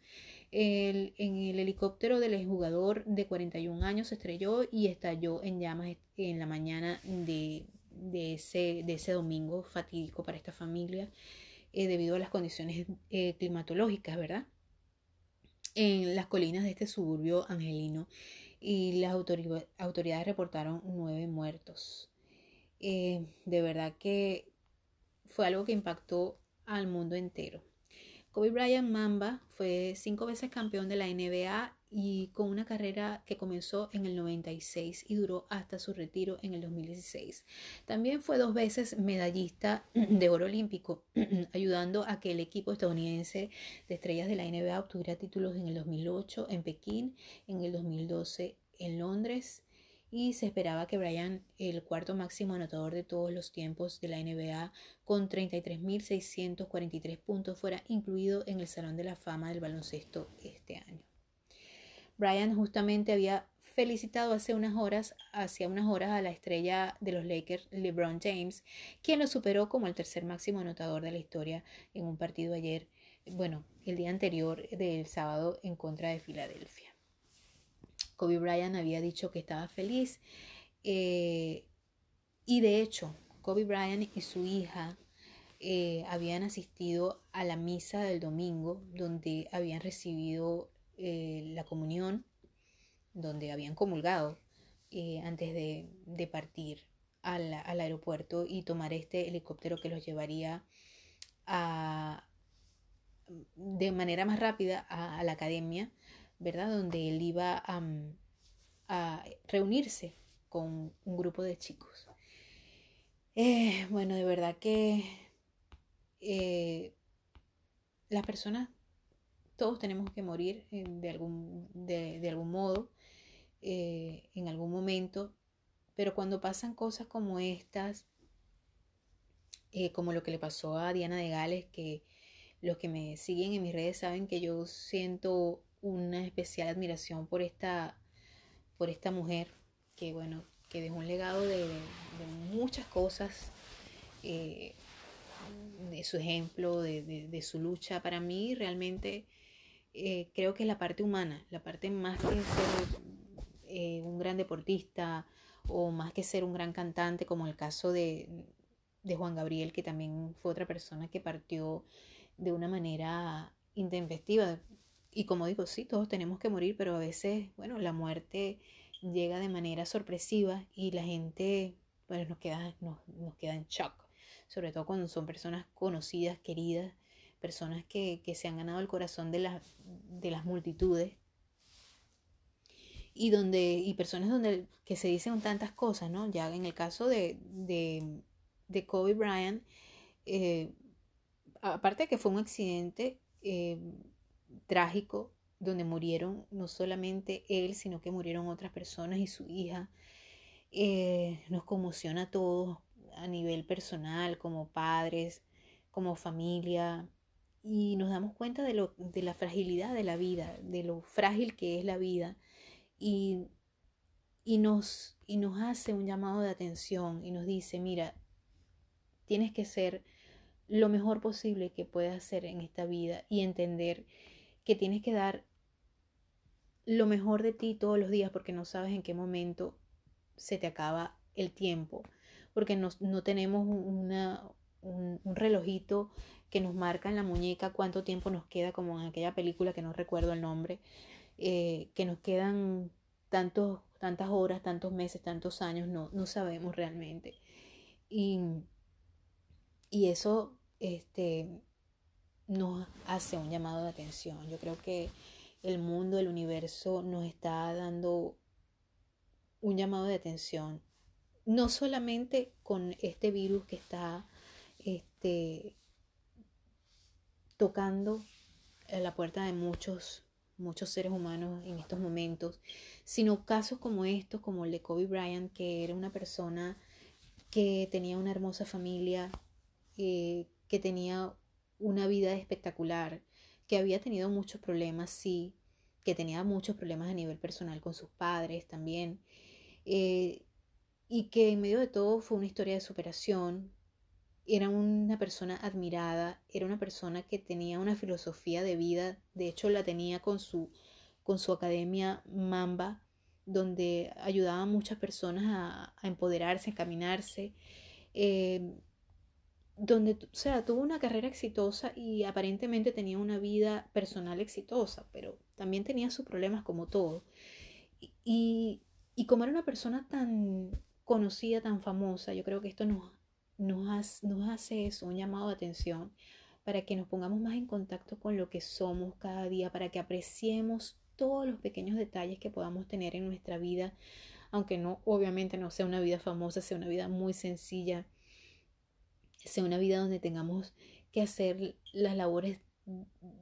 El, en el helicóptero del jugador de 41 años se estrelló y estalló en llamas en la mañana de, de, ese, de ese, domingo fatídico para esta familia eh, debido a las condiciones eh, climatológicas, ¿verdad? En las colinas de este suburbio angelino y las autoridades reportaron nueve muertos. Eh, de verdad que fue algo que impactó al mundo entero. Kobe Bryant Mamba fue cinco veces campeón de la NBA y con una carrera que comenzó en el 96 y duró hasta su retiro en el 2016. También fue dos veces medallista de oro olímpico, ayudando a que el equipo estadounidense de estrellas de la NBA obtuviera títulos en el 2008 en Pekín, en el 2012 en Londres y se esperaba que Bryant, el cuarto máximo anotador de todos los tiempos de la NBA, con 33.643 puntos, fuera incluido en el Salón de la Fama del baloncesto este año. Bryant justamente había felicitado hace unas horas, hacia unas horas a la estrella de los Lakers, LeBron James, quien lo superó como el tercer máximo anotador de la historia en un partido ayer, bueno, el día anterior del sábado en contra de Filadelfia. Kobe Bryant había dicho que estaba feliz eh, y de hecho Kobe Bryant y su hija eh, habían asistido a la misa del domingo donde habían recibido eh, la comunión, donde habían comulgado antes de, partir al, aeropuerto y tomar este helicóptero que los llevaría de manera más rápida a la academia ¿verdad? Donde él iba a, reunirse con un grupo de chicos. Eh, bueno, de verdad que eh, las personas, todos tenemos que morir eh, de, algún, de, algún modo, en algún momento, pero cuando pasan cosas como estas, como lo que le pasó a Diana de Gales, que los que me siguen en mis redes saben que yo siento una especial admiración por esta, por esta mujer que, bueno, que dejó un legado de, muchas cosas, eh, de su ejemplo, de, su lucha. Para mí realmente eh, creo que es la parte humana, la parte más que ser eh, un gran deportista o más que ser un gran cantante, como el caso de, de Juan Gabriel, que también fue otra persona que partió de una manera intempestiva, y como digo, sí, todos tenemos que morir, pero a veces, bueno, la muerte llega de manera sorpresiva y la gente, bueno, nos queda, nos, queda en shock, sobre todo cuando son personas conocidas, queridas, personas que, se han ganado el corazón de, las de las multitudes y donde y personas donde que se dicen tantas cosas, ¿no? Ya en el caso de, de, de Kobe Bryant, eh, aparte de que fue un accidente, eh, trágico donde murieron no solamente él, sino que murieron otras personas y su hija. Eh, nos conmociona a todos a nivel personal, como padres, como familia, y nos damos cuenta de, lo, de la fragilidad de la vida, de lo frágil que es la vida, y, y, nos, y nos hace un llamado de atención y nos dice, mira, tienes que ser lo mejor posible que puedas hacer en esta vida y entender que tienes que dar lo mejor de ti todos los días porque no sabes en qué momento se te acaba el tiempo, porque no, tenemos una, un, relojito que nos marca en la muñeca cuánto tiempo nos queda, como en aquella película que no recuerdo el nombre, eh, que nos quedan tantos, tantas horas, tantos meses, tantos años, no, no sabemos realmente. Y, y eso este, nos hace un llamado de atención. Yo creo que el mundo, el universo nos está dando un llamado de atención. No solamente con este virus que está este, tocando la puerta de muchos, muchos seres humanos en estos momentos, sino casos como estos, como el de Kobe Bryant, que era una persona que tenía una hermosa familia, eh, que tenía una vida espectacular, que había tenido muchos problemas, sí, que tenía muchos problemas a nivel personal con sus padres también, eh, y que en medio de todo fue una historia de superación. Era una persona admirada, era una persona que tenía una filosofía de vida, de hecho la tenía con su, con su academia Mamba, donde ayudaba a muchas personas a, empoderarse, a encaminarse. Eh, donde, o sea, tuvo una carrera exitosa y aparentemente tenía una vida personal exitosa, pero también tenía sus problemas como todo. Y, y como era una persona tan conocida, tan famosa, yo creo que esto nos, nos, nos hace eso, un llamado de atención para que nos pongamos más en contacto con lo que somos cada día, para que apreciemos todos los pequeños detalles que podamos tener en nuestra vida, aunque no, obviamente no sea una vida famosa, sea una vida muy sencilla sea una vida donde tengamos que hacer las labores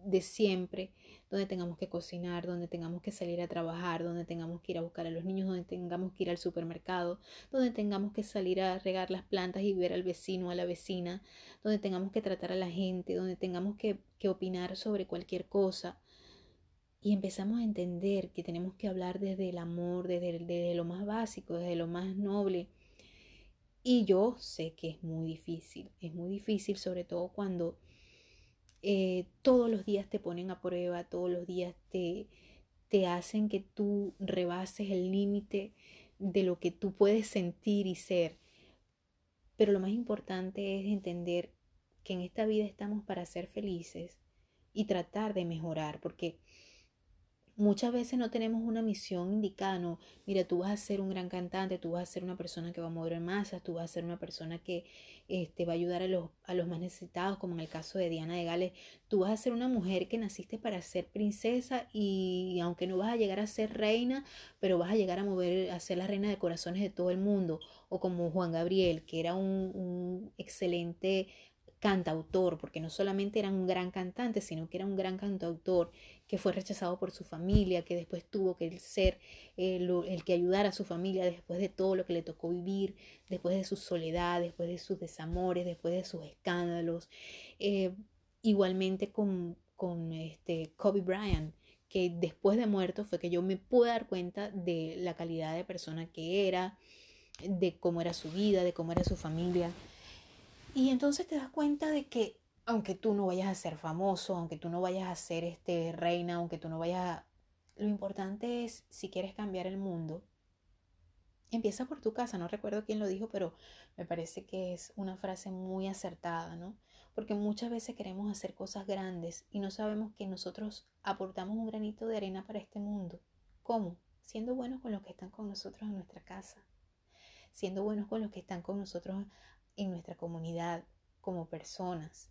de siempre, donde tengamos que cocinar, donde tengamos que salir a trabajar, donde tengamos que ir a buscar a los niños, donde tengamos que ir al supermercado, donde tengamos que salir a regar las plantas y ver al vecino, a la vecina, donde tengamos que tratar a la gente, donde tengamos que, opinar sobre cualquier cosa. Y empezamos a entender que tenemos que hablar desde el amor, desde lo más básico, desde lo más noble, y yo sé que es muy difícil, es muy difícil sobre todo cuando eh, todos los días te ponen a prueba, todos los días te, te hacen que tú rebases el límite de lo que tú puedes sentir y ser. Pero lo más importante es entender que en esta vida estamos para ser felices y tratar de mejorar, porque Muchas veces no tenemos una misión indicada, no, mira, tú vas a ser un gran cantante, tú vas a ser una persona que va a mover masas, tú vas a ser una persona que este, va a ayudar a los, a los más necesitados, como en el caso de Diana de Gales, tú vas a ser una mujer que naciste para ser princesa y aunque no vas a llegar a ser reina, pero vas a llegar a mover, a ser la reina de corazones de todo el mundo, o como Juan Gabriel, que era un, un excelente cantautor, porque no solamente era un gran cantante, sino que era un gran cantautor que fue rechazado por su familia, que después tuvo que ser eh, el que ayudara a su familia después de todo lo que le tocó vivir, después de su soledad, después de sus desamores, después de sus escándalos. Eh, igualmente con, con este Kobe Bryant, que después de muerto fue que yo me pude dar cuenta de la calidad de persona que era, de cómo era su vida, de cómo era su familia. Y entonces te das cuenta de que aunque tú no vayas a ser famoso, aunque tú no vayas a ser este reina, aunque tú no vayas a... Lo importante es, si quieres cambiar el mundo, empieza por tu casa. No recuerdo quién lo dijo, pero me parece que es una frase muy acertada, ¿no? Porque muchas veces queremos hacer cosas grandes y no sabemos que nosotros aportamos un granito de arena para este mundo. ¿Cómo? Siendo buenos con los que están con nosotros en nuestra casa, siendo buenos con los que están con nosotros en nuestra comunidad como personas,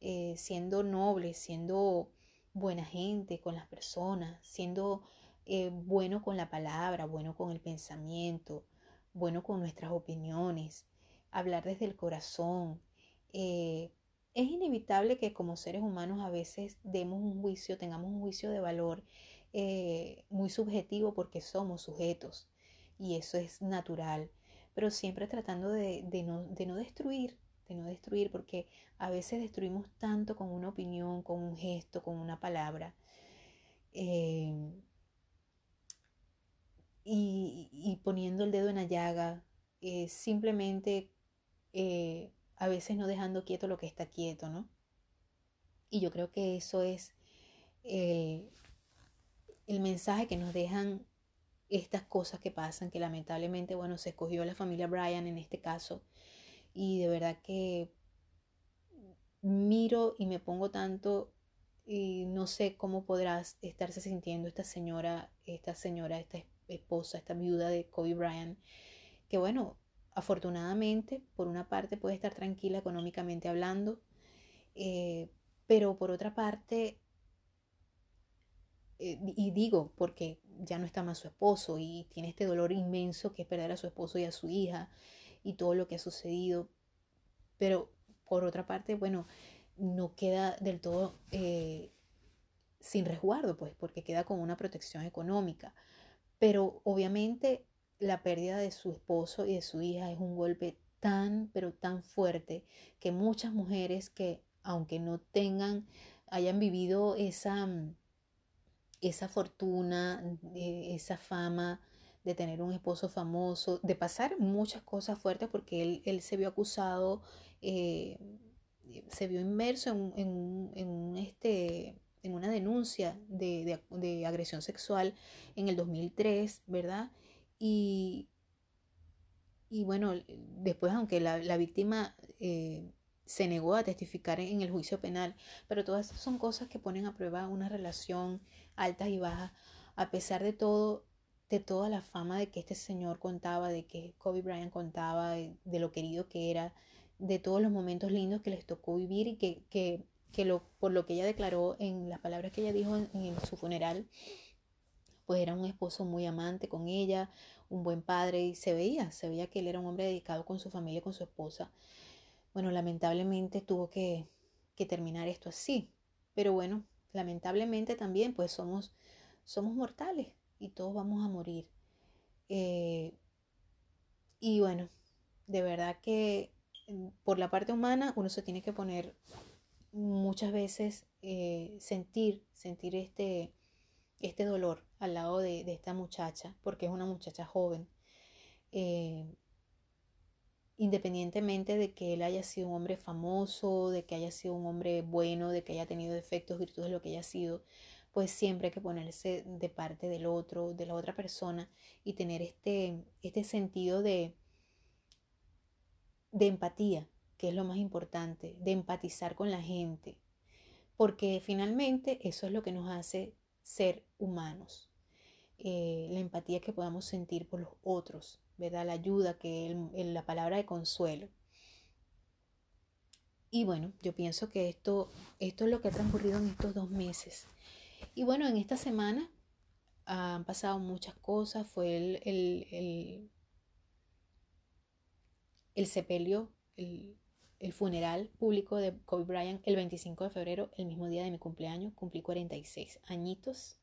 eh, siendo nobles, siendo buena gente con las personas, siendo eh, bueno con la palabra, bueno con el pensamiento, bueno con nuestras opiniones, hablar desde el corazón. Eh, es inevitable que como seres humanos a veces demos un juicio, tengamos un juicio de valor muy subjetivo porque somos sujetos y eso es natural pero siempre tratando de, no, de no destruir, de no destruir, porque a veces destruimos tanto con una opinión, con un gesto, con una palabra. Eh, y, poniendo el dedo en la llaga, eh, simplemente eh, a veces no dejando quieto lo que está quieto, ¿no? Y yo creo que eso es el, el mensaje que nos dejan estas cosas que pasan, que lamentablemente, bueno, se escogió la familia Bryan en este caso. Y de verdad que miro y me pongo tanto y no sé cómo podrás estarse sintiendo esta señora, esta señora, esta esposa, esta viuda de Kobe Bryant, que bueno, afortunadamente, por una parte puede estar tranquila económicamente hablando, eh, pero por otra parte eh, y digo porque ya no está más su esposo y tiene este dolor inmenso que es perder a su esposo y a su hija y todo lo que ha sucedido. Pero por otra parte, bueno, no queda del todo eh, sin resguardo, pues, porque queda con una protección económica. Pero obviamente la pérdida de su esposo y de su hija es un golpe tan, pero tan fuerte que muchas mujeres que, aunque no tengan, hayan vivido esa, esa fortuna, esa fama de tener un esposo famoso, de pasar muchas cosas fuertes porque él, se vio acusado, eh, se vio inmerso en, en, este, en una denuncia de, de, agresión sexual en el 2003, ¿verdad? Y, y bueno, después aunque la, la víctima eh, se negó a testificar en el juicio penal, pero todas son cosas que ponen a prueba una relación altas y bajas, a pesar de todo, de toda la fama de que este señor contaba, de que Kobe Bryant contaba, de, lo querido que era, de todos los momentos lindos que les tocó vivir y que, que, que lo, por lo que ella declaró en las palabras que ella dijo en, su funeral, pues era un esposo muy amante con ella, un buen padre y se veía, se veía que él era un hombre dedicado con su familia, con su esposa. Bueno, lamentablemente tuvo que, que terminar esto así, pero bueno, lamentablemente también pues somos, somos mortales y todos vamos a morir. Eh, y bueno, de verdad que mm, por la parte humana uno se tiene que poner muchas veces eh, sentir, sentir este, este dolor al lado de, esta muchacha, porque es una muchacha joven. Eh, independientemente de que él haya sido un hombre famoso, de que haya sido un hombre bueno, de que haya tenido defectos, virtudes, lo que haya sido, pues siempre hay que ponerse de parte del otro, de la otra persona y tener este, este sentido de, de empatía, que es lo más importante, de empatizar con la gente, porque finalmente eso es lo que nos hace ser humanos. Eh, la empatía que podamos sentir por los otros, ¿verdad? La ayuda, que la palabra de consuelo. Y bueno, yo pienso que esto, esto es lo que ha transcurrido en estos dos meses. Y bueno, en esta semana han pasado muchas cosas. Fue el, el, el, el sepelio, el, el funeral público de Kobe Bryant el 25 de febrero, el mismo día de mi cumpleaños. Cumplí 46 añitos.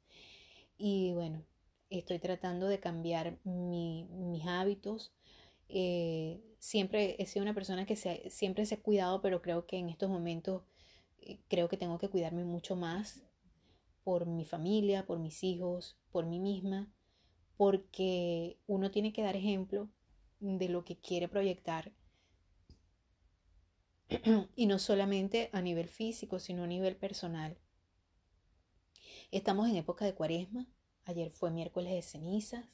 Y bueno, estoy tratando de cambiar mis hábitos. Eh, siempre he sido una persona que siempre se ha cuidado, pero creo que en estos momentos eh, creo que tengo que cuidarme mucho más por mi familia, por mis hijos, por mí misma, porque uno tiene que dar ejemplo de lo que quiere proyectar y no solamente a nivel físico, sino a nivel personal. Estamos en época de cuaresma, Ayer fue miércoles de cenizas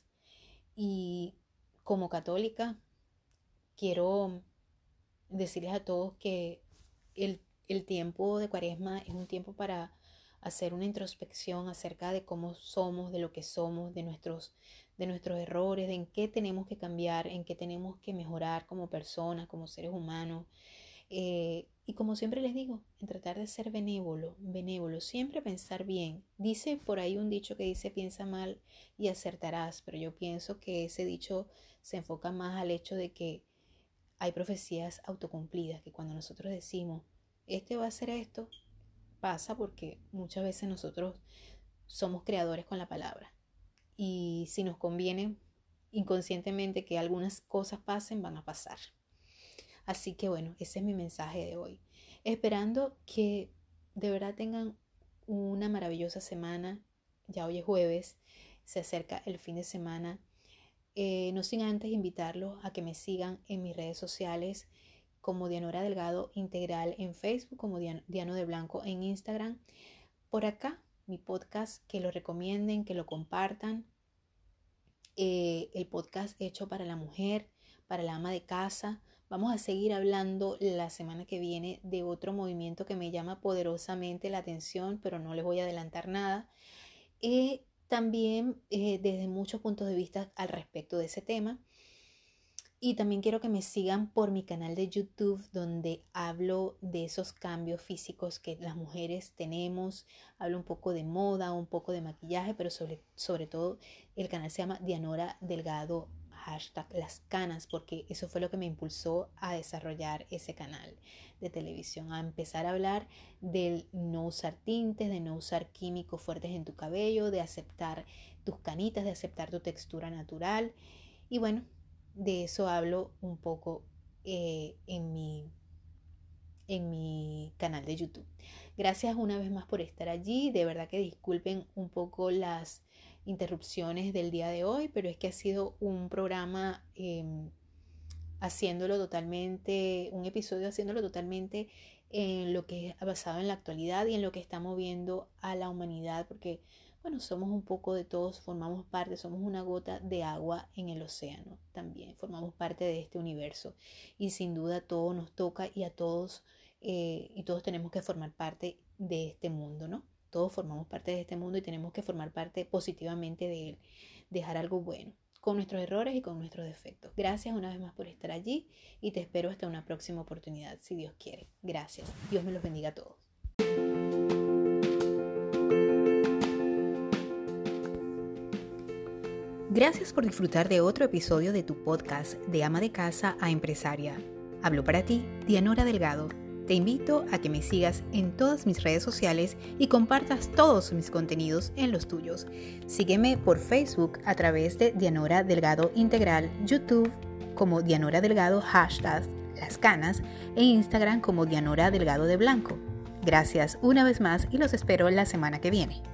y como católica quiero decirles a todos que el, tiempo de cuaresma es un tiempo para hacer una introspección acerca de cómo somos, de lo que somos, de nuestros, de nuestros errores, de en qué tenemos que cambiar, en qué tenemos que mejorar como personas, como seres humanos. Eh, y como siempre les digo, en tratar de ser benévolo, benévolo, siempre pensar bien. Dice por ahí un dicho que dice piensa mal y acertarás, pero yo pienso que ese dicho se enfoca más al hecho de que hay profecías autocumplidas, que cuando nosotros decimos, este va a ser esto, pasa porque muchas veces nosotros somos creadores con la palabra. Y si nos conviene inconscientemente que algunas cosas pasen, van a pasar. Así que bueno, ese es mi mensaje de hoy. Esperando que de verdad tengan una maravillosa semana. Ya hoy es jueves, se acerca el fin de semana. Eh, no sin antes invitarlos a que me sigan en mis redes sociales como Dianora Delgado Integral en Facebook, como Diano de Blanco en Instagram. Por acá, mi podcast, que lo recomienden, que lo compartan. Eh, el podcast hecho para la mujer, para la ama de casa, Vamos a seguir hablando la semana que viene de otro movimiento que me llama poderosamente la atención, pero no les voy a adelantar nada. Y también eh, desde muchos puntos de vista al respecto de ese tema. Y también quiero que me sigan por mi canal de YouTube donde hablo de esos cambios físicos que las mujeres tenemos. Hablo un poco de moda, un poco de maquillaje, pero sobre, sobre todo el canal se llama Dianora Delgado hashtag las canas, porque eso fue lo que me impulsó a desarrollar ese canal de televisión, a empezar a hablar del no usar tintes, de no usar químicos fuertes en tu cabello, de aceptar tus canitas, de aceptar tu textura natural. Y bueno, de eso hablo un poco eh, en, mi, en mi canal de YouTube. Gracias una vez más por estar allí. De verdad que disculpen un poco las interrupciones del día de hoy, pero es que ha sido un programa em, haciéndolo totalmente, un episodio haciéndolo totalmente en lo que ha basado en la actualidad y en lo que está moviendo a la humanidad, porque bueno, somos un poco de todos, formamos parte, somos una gota de agua en el océano también, formamos parte de este universo y sin duda todo nos toca y a todos eh, y todos tenemos que formar parte de este mundo, ¿no? Todos formamos parte de este mundo y tenemos que formar parte positivamente de él, dejar algo bueno, con nuestros errores y con nuestros defectos. Gracias una vez más por estar allí y te espero hasta una próxima oportunidad, si Dios quiere. Gracias. Dios me los bendiga a todos. Gracias por disfrutar de otro episodio de tu podcast de ama de casa a empresaria. Hablo para ti, Dianora Delgado te invito a que me sigas en todas mis redes sociales y compartas todos mis contenidos en los tuyos. Sígueme por Facebook a través de Dianora Delgado Integral, YouTube como Dianora Delgado hashtag Las Canas e Instagram como Dianora Delgado de Blanco. Gracias una vez más y los espero la semana que viene.